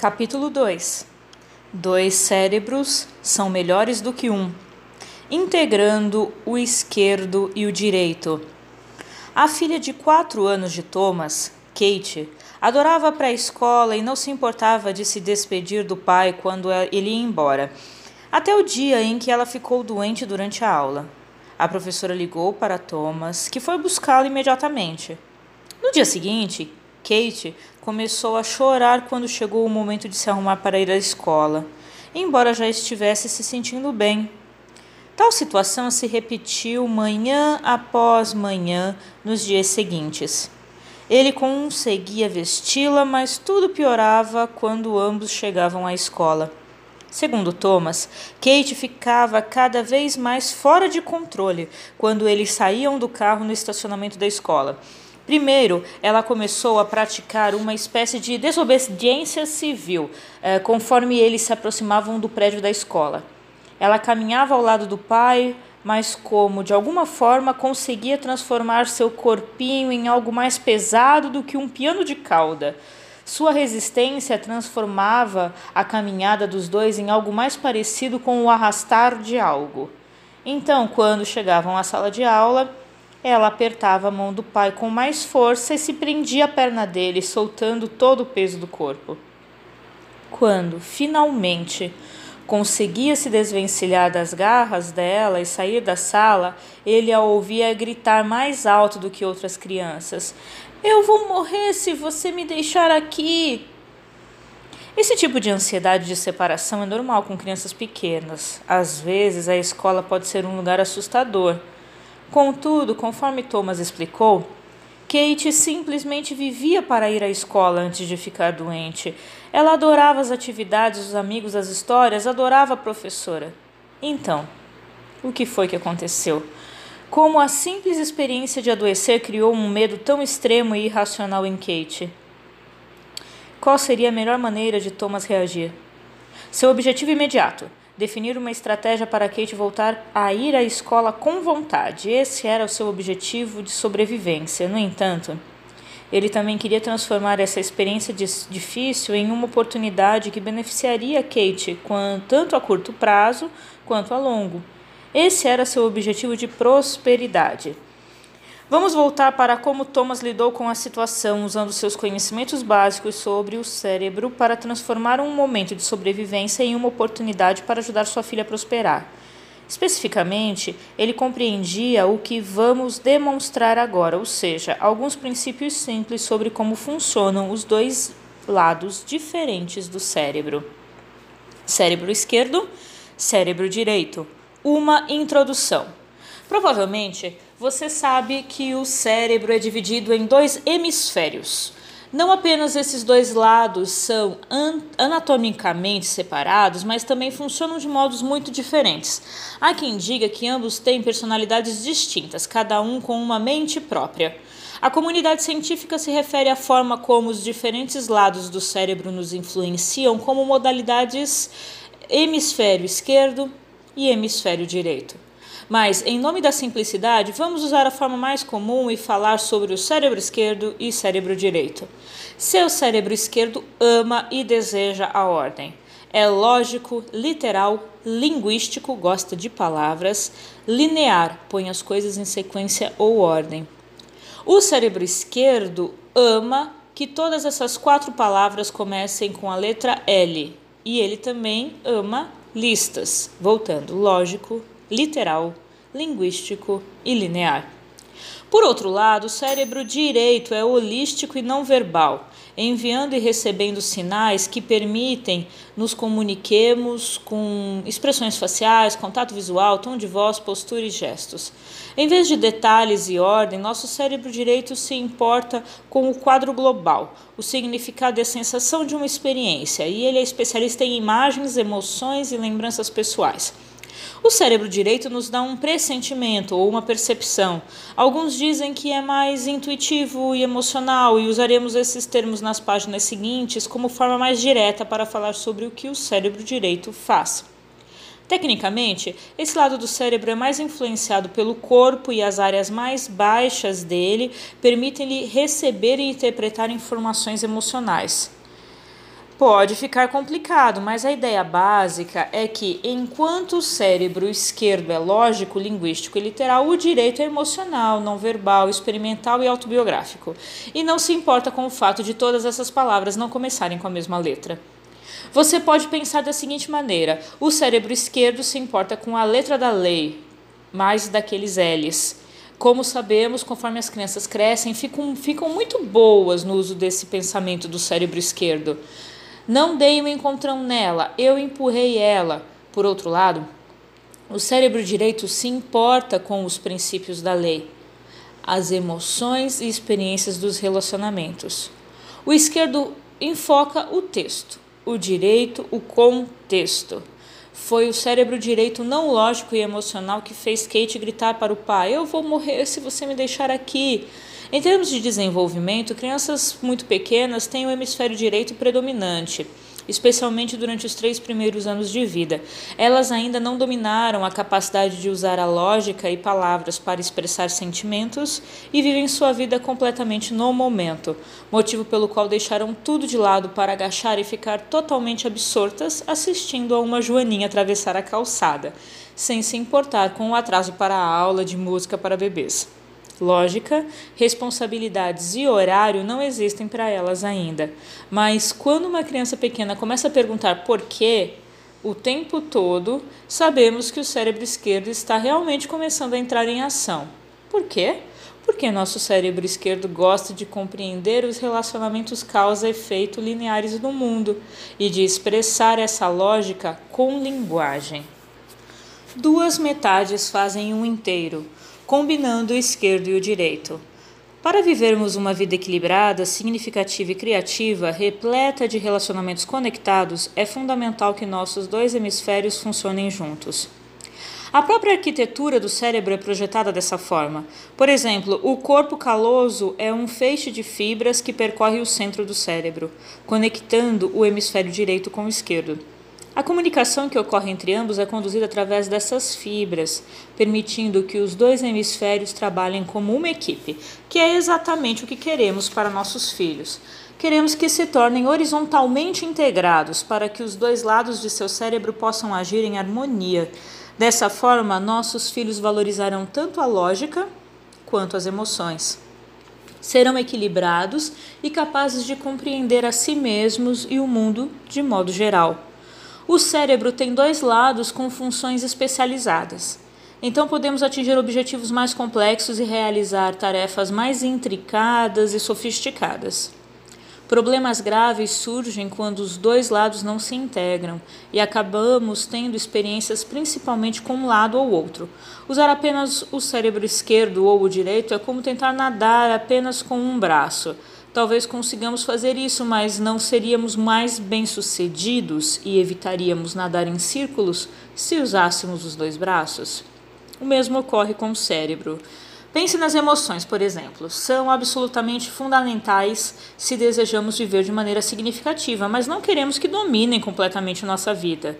Capítulo 2 Dois cérebros são melhores do que um, integrando o esquerdo e o direito. A filha de quatro anos de Thomas, Kate, adorava a pré-escola e não se importava de se despedir do pai quando ele ia embora, até o dia em que ela ficou doente durante a aula. A professora ligou para Thomas, que foi buscá-lo imediatamente. No dia seguinte, Kate começou a chorar quando chegou o momento de se arrumar para ir à escola, embora já estivesse se sentindo bem. Tal situação se repetiu manhã após manhã nos dias seguintes. Ele conseguia vesti-la, mas tudo piorava quando ambos chegavam à escola. Segundo Thomas, Kate ficava cada vez mais fora de controle quando eles saíam do carro no estacionamento da escola Primeiro, ela começou a praticar uma espécie de desobediência civil, eh, conforme eles se aproximavam do prédio da escola. Ela caminhava ao lado do pai, mas como de alguma forma conseguia transformar seu corpinho em algo mais pesado do que um piano de cauda. Sua resistência transformava a caminhada dos dois em algo mais parecido com o arrastar de algo. Então, quando chegavam à sala de aula, ela apertava a mão do pai com mais força e se prendia a perna dele, soltando todo o peso do corpo. Quando, finalmente, conseguia se desvencilhar das garras dela e sair da sala, ele a ouvia gritar mais alto do que outras crianças: Eu vou morrer se você me deixar aqui! Esse tipo de ansiedade de separação é normal com crianças pequenas. Às vezes, a escola pode ser um lugar assustador Contudo, conforme Thomas explicou, Kate simplesmente vivia para ir à escola antes de ficar doente. Ela adorava as atividades, os amigos, as histórias, adorava a professora. Então, o que foi que aconteceu? Como a simples experiência de adoecer criou um medo tão extremo e irracional em Kate? Qual seria a melhor maneira de Thomas reagir? Seu objetivo imediato: definir uma estratégia para Kate voltar a ir à escola com vontade. Esse era o seu objetivo de sobrevivência. No entanto, ele também queria transformar essa experiência difícil em uma oportunidade que beneficiaria Kate tanto a curto prazo quanto a longo. Esse era seu objetivo de prosperidade. Vamos voltar para como Thomas lidou com a situação usando seus conhecimentos básicos sobre o cérebro para transformar um momento de sobrevivência em uma oportunidade para ajudar sua filha a prosperar. Especificamente, ele compreendia o que vamos demonstrar agora, ou seja, alguns princípios simples sobre como funcionam os dois lados diferentes do cérebro: cérebro esquerdo, cérebro direito. Uma introdução. Provavelmente você sabe que o cérebro é dividido em dois hemisférios. Não apenas esses dois lados são anatomicamente separados, mas também funcionam de modos muito diferentes. Há quem diga que ambos têm personalidades distintas, cada um com uma mente própria. A comunidade científica se refere à forma como os diferentes lados do cérebro nos influenciam como modalidades hemisfério esquerdo e hemisfério direito. Mas, em nome da simplicidade, vamos usar a forma mais comum e falar sobre o cérebro esquerdo e cérebro direito. Seu cérebro esquerdo ama e deseja a ordem. É lógico, literal, linguístico, gosta de palavras, linear, põe as coisas em sequência ou ordem. O cérebro esquerdo ama que todas essas quatro palavras comecem com a letra L. E ele também ama listas. Voltando, lógico, literal, linguístico e linear. Por outro lado, o cérebro direito é holístico e não verbal, enviando e recebendo sinais que permitem nos comuniquemos com expressões faciais, contato visual, tom de voz, postura e gestos. Em vez de detalhes e ordem, nosso cérebro direito se importa com o quadro global, o significado e a sensação de uma experiência, e ele é especialista em imagens, emoções e lembranças pessoais. O cérebro direito nos dá um pressentimento ou uma percepção. Alguns dizem que é mais intuitivo e emocional, e usaremos esses termos nas páginas seguintes como forma mais direta para falar sobre o que o cérebro direito faz. Tecnicamente, esse lado do cérebro é mais influenciado pelo corpo e as áreas mais baixas dele permitem-lhe receber e interpretar informações emocionais. Pode ficar complicado, mas a ideia básica é que, enquanto o cérebro esquerdo é lógico, linguístico e literal, o direito é emocional, não verbal, experimental e autobiográfico. E não se importa com o fato de todas essas palavras não começarem com a mesma letra. Você pode pensar da seguinte maneira: o cérebro esquerdo se importa com a letra da lei, mais daqueles L's. Como sabemos, conforme as crianças crescem, ficam, ficam muito boas no uso desse pensamento do cérebro esquerdo. Não dei um encontrão nela, eu empurrei ela. Por outro lado, o cérebro direito se importa com os princípios da lei, as emoções e experiências dos relacionamentos. O esquerdo enfoca o texto, o direito, o contexto. Foi o cérebro direito não lógico e emocional que fez Kate gritar para o pai: Eu vou morrer se você me deixar aqui. Em termos de desenvolvimento, crianças muito pequenas têm o hemisfério direito predominante, especialmente durante os três primeiros anos de vida. Elas ainda não dominaram a capacidade de usar a lógica e palavras para expressar sentimentos e vivem sua vida completamente no momento, motivo pelo qual deixaram tudo de lado para agachar e ficar totalmente absortas assistindo a uma joaninha atravessar a calçada, sem se importar com o atraso para a aula de música para bebês. Lógica, responsabilidades e horário não existem para elas ainda. Mas quando uma criança pequena começa a perguntar por quê, o tempo todo, sabemos que o cérebro esquerdo está realmente começando a entrar em ação. Por quê? Porque nosso cérebro esquerdo gosta de compreender os relacionamentos causa-efeito lineares do mundo e de expressar essa lógica com linguagem. Duas metades fazem um inteiro combinando o esquerdo e o direito. Para vivermos uma vida equilibrada, significativa e criativa, repleta de relacionamentos conectados, é fundamental que nossos dois hemisférios funcionem juntos. A própria arquitetura do cérebro é projetada dessa forma. Por exemplo, o corpo caloso é um feixe de fibras que percorre o centro do cérebro, conectando o hemisfério direito com o esquerdo. A comunicação que ocorre entre ambos é conduzida através dessas fibras, permitindo que os dois hemisférios trabalhem como uma equipe, que é exatamente o que queremos para nossos filhos. Queremos que se tornem horizontalmente integrados para que os dois lados de seu cérebro possam agir em harmonia. Dessa forma, nossos filhos valorizarão tanto a lógica quanto as emoções. Serão equilibrados e capazes de compreender a si mesmos e o mundo de modo geral. O cérebro tem dois lados com funções especializadas. Então podemos atingir objetivos mais complexos e realizar tarefas mais intricadas e sofisticadas. Problemas graves surgem quando os dois lados não se integram e acabamos tendo experiências principalmente com um lado ou outro. Usar apenas o cérebro esquerdo ou o direito é como tentar nadar apenas com um braço. Talvez consigamos fazer isso, mas não seríamos mais bem-sucedidos e evitaríamos nadar em círculos se usássemos os dois braços? O mesmo ocorre com o cérebro. Pense nas emoções, por exemplo. São absolutamente fundamentais se desejamos viver de maneira significativa, mas não queremos que dominem completamente nossa vida.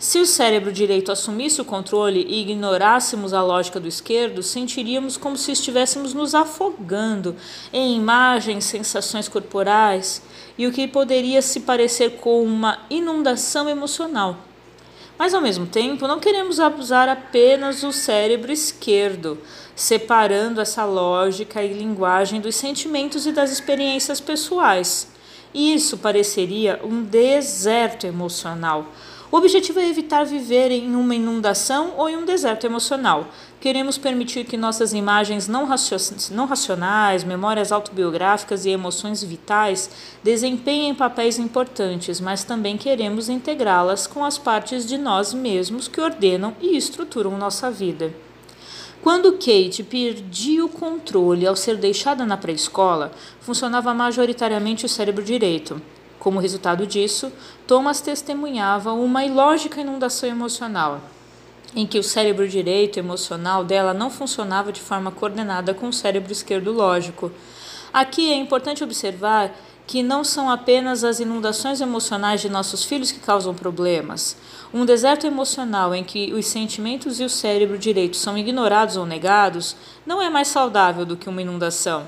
Se o cérebro direito assumisse o controle e ignorássemos a lógica do esquerdo, sentiríamos como se estivéssemos nos afogando em imagens, sensações corporais e o que poderia se parecer com uma inundação emocional. Mas ao mesmo tempo, não queremos abusar apenas o cérebro esquerdo, separando essa lógica e linguagem dos sentimentos e das experiências pessoais. Isso pareceria um deserto emocional o objetivo é evitar viver em uma inundação ou em um deserto emocional. Queremos permitir que nossas imagens não, não racionais, memórias autobiográficas e emoções vitais desempenhem papéis importantes, mas também queremos integrá-las com as partes de nós mesmos que ordenam e estruturam nossa vida. Quando Kate perdia o controle ao ser deixada na pré-escola, funcionava majoritariamente o cérebro direito. Como resultado disso, Thomas testemunhava uma ilógica inundação emocional, em que o cérebro direito emocional dela não funcionava de forma coordenada com o cérebro esquerdo lógico. Aqui é importante observar que não são apenas as inundações emocionais de nossos filhos que causam problemas. Um deserto emocional em que os sentimentos e o cérebro direito são ignorados ou negados não é mais saudável do que uma inundação.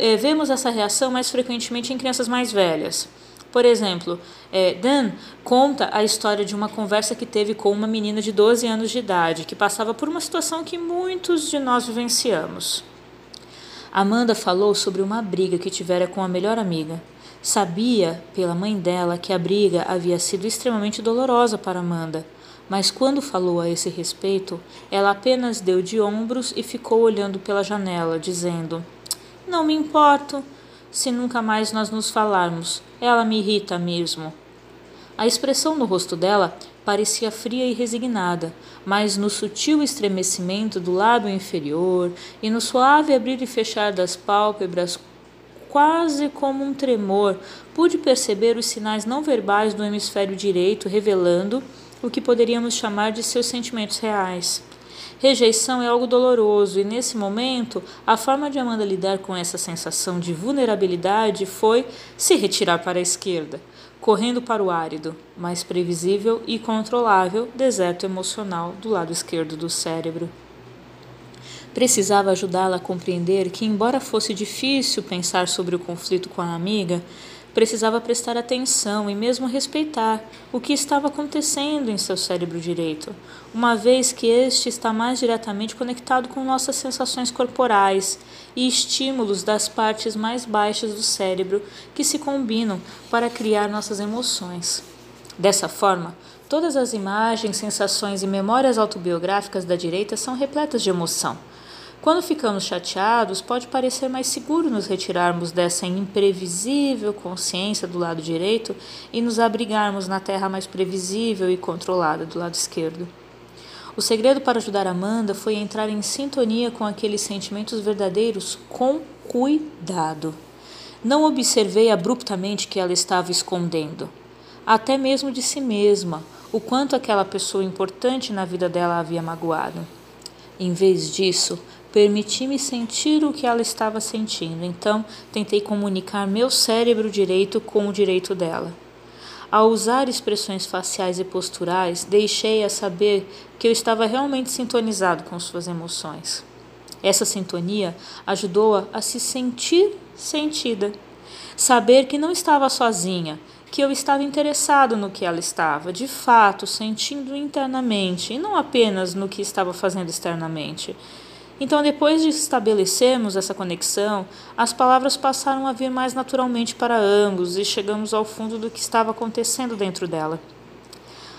Eh, vemos essa reação mais frequentemente em crianças mais velhas. Por exemplo, é, Dan conta a história de uma conversa que teve com uma menina de 12 anos de idade que passava por uma situação que muitos de nós vivenciamos. Amanda falou sobre uma briga que tivera com a melhor amiga. Sabia, pela mãe dela, que a briga havia sido extremamente dolorosa para Amanda, mas quando falou a esse respeito, ela apenas deu de ombros e ficou olhando pela janela, dizendo: Não me importo se nunca mais nós nos falarmos. Ela me irrita mesmo. A expressão no rosto dela parecia fria e resignada, mas no sutil estremecimento do lábio inferior e no suave abrir e fechar das pálpebras, quase como um tremor, pude perceber os sinais não verbais do hemisfério direito revelando o que poderíamos chamar de seus sentimentos reais. Rejeição é algo doloroso e, nesse momento, a forma de Amanda lidar com essa sensação de vulnerabilidade foi se retirar para a esquerda, correndo para o árido, mais previsível e controlável deserto emocional do lado esquerdo do cérebro. Precisava ajudá-la a compreender que, embora fosse difícil pensar sobre o conflito com a amiga, Precisava prestar atenção e mesmo respeitar o que estava acontecendo em seu cérebro direito, uma vez que este está mais diretamente conectado com nossas sensações corporais e estímulos das partes mais baixas do cérebro que se combinam para criar nossas emoções. Dessa forma, todas as imagens, sensações e memórias autobiográficas da direita são repletas de emoção quando ficamos chateados, pode parecer mais seguro nos retirarmos dessa imprevisível consciência do lado direito e nos abrigarmos na terra mais previsível e controlada do lado esquerdo. O segredo para ajudar Amanda foi entrar em sintonia com aqueles sentimentos verdadeiros com cuidado. Não observei abruptamente que ela estava escondendo, até mesmo de si mesma, o quanto aquela pessoa importante na vida dela havia magoado. Em vez disso, Permiti-me sentir o que ela estava sentindo, então tentei comunicar meu cérebro direito com o direito dela. Ao usar expressões faciais e posturais, deixei-a saber que eu estava realmente sintonizado com suas emoções. Essa sintonia ajudou-a a se sentir sentida, saber que não estava sozinha, que eu estava interessado no que ela estava, de fato, sentindo internamente, e não apenas no que estava fazendo externamente. Então, depois de estabelecermos essa conexão, as palavras passaram a vir mais naturalmente para ambos e chegamos ao fundo do que estava acontecendo dentro dela.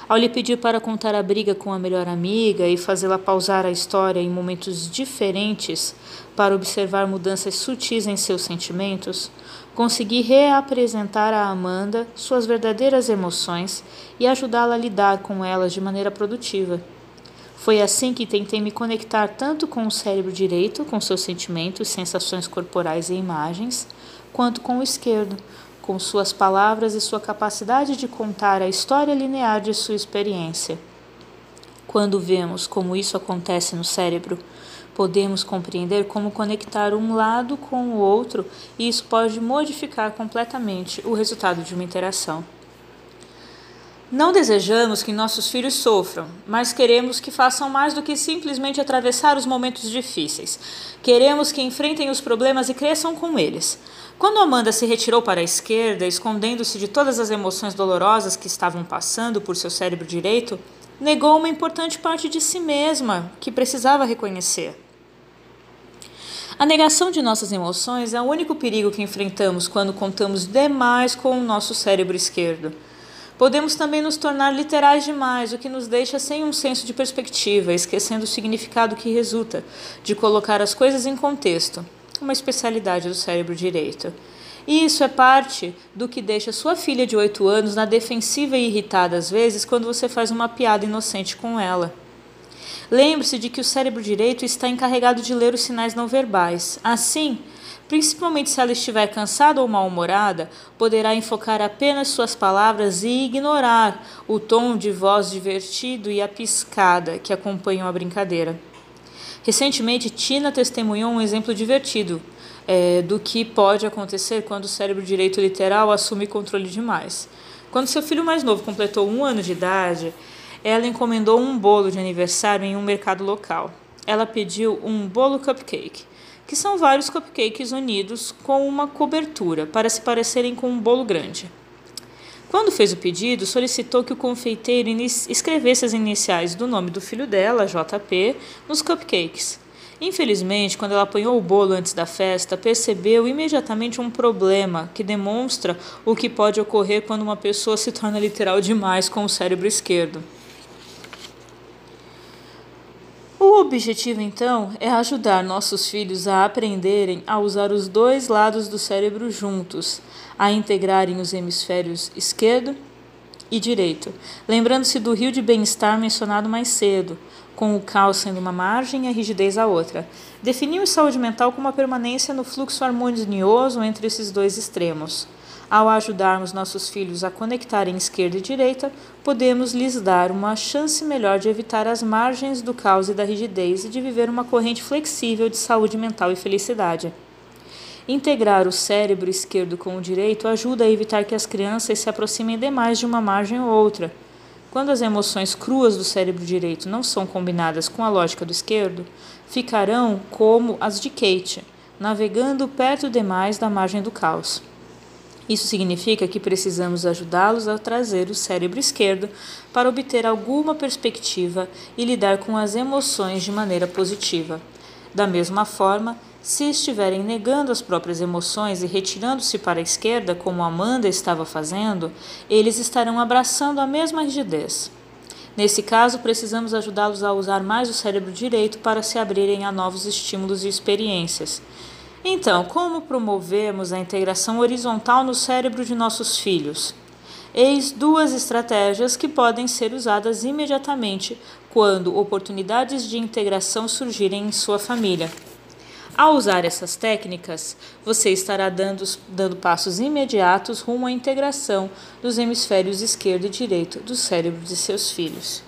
Ao lhe pedir para contar a briga com a melhor amiga e fazê-la pausar a história em momentos diferentes para observar mudanças sutis em seus sentimentos, consegui reapresentar a Amanda suas verdadeiras emoções e ajudá-la a lidar com elas de maneira produtiva. Foi assim que tentei me conectar tanto com o cérebro direito, com seus sentimentos, sensações corporais e imagens, quanto com o esquerdo, com suas palavras e sua capacidade de contar a história linear de sua experiência. Quando vemos como isso acontece no cérebro, podemos compreender como conectar um lado com o outro e isso pode modificar completamente o resultado de uma interação. Não desejamos que nossos filhos sofram, mas queremos que façam mais do que simplesmente atravessar os momentos difíceis. Queremos que enfrentem os problemas e cresçam com eles. Quando Amanda se retirou para a esquerda, escondendo-se de todas as emoções dolorosas que estavam passando por seu cérebro direito, negou uma importante parte de si mesma que precisava reconhecer. A negação de nossas emoções é o único perigo que enfrentamos quando contamos demais com o nosso cérebro esquerdo. Podemos também nos tornar literais demais, o que nos deixa sem um senso de perspectiva, esquecendo o significado que resulta de colocar as coisas em contexto, uma especialidade do cérebro direito. E isso é parte do que deixa sua filha de 8 anos na defensiva e irritada às vezes quando você faz uma piada inocente com ela. Lembre-se de que o cérebro direito está encarregado de ler os sinais não verbais. Assim, Principalmente se ela estiver cansada ou mal-humorada, poderá enfocar apenas suas palavras e ignorar o tom de voz divertido e a piscada que acompanham a brincadeira. Recentemente, Tina testemunhou um exemplo divertido é, do que pode acontecer quando o cérebro direito literal assume controle demais. Quando seu filho mais novo completou um ano de idade, ela encomendou um bolo de aniversário em um mercado local. Ela pediu um bolo cupcake que são vários cupcakes unidos com uma cobertura para se parecerem com um bolo grande. Quando fez o pedido, solicitou que o confeiteiro escrevesse as iniciais do nome do filho dela, JP, nos cupcakes. Infelizmente, quando ela apanhou o bolo antes da festa, percebeu imediatamente um problema que demonstra o que pode ocorrer quando uma pessoa se torna literal demais com o cérebro esquerdo. O objetivo, então, é ajudar nossos filhos a aprenderem a usar os dois lados do cérebro juntos, a integrarem os hemisférios esquerdo e direito, lembrando-se do rio de bem-estar mencionado mais cedo, com o caos sendo uma margem e a rigidez a outra. Definimos saúde mental como a permanência no fluxo harmonioso entre esses dois extremos. Ao ajudarmos nossos filhos a conectarem esquerda e direita, podemos lhes dar uma chance melhor de evitar as margens do caos e da rigidez e de viver uma corrente flexível de saúde mental e felicidade. Integrar o cérebro esquerdo com o direito ajuda a evitar que as crianças se aproximem demais de uma margem ou outra. Quando as emoções cruas do cérebro direito não são combinadas com a lógica do esquerdo, ficarão como as de Kate, navegando perto demais da margem do caos. Isso significa que precisamos ajudá-los a trazer o cérebro esquerdo para obter alguma perspectiva e lidar com as emoções de maneira positiva. Da mesma forma, se estiverem negando as próprias emoções e retirando-se para a esquerda, como Amanda estava fazendo, eles estarão abraçando a mesma rigidez. Nesse caso, precisamos ajudá-los a usar mais o cérebro direito para se abrirem a novos estímulos e experiências. Então, como promovemos a integração horizontal no cérebro de nossos filhos? Eis duas estratégias que podem ser usadas imediatamente quando oportunidades de integração surgirem em sua família. Ao usar essas técnicas, você estará dando, dando passos imediatos rumo à integração dos hemisférios esquerdo e direito do cérebro de seus filhos.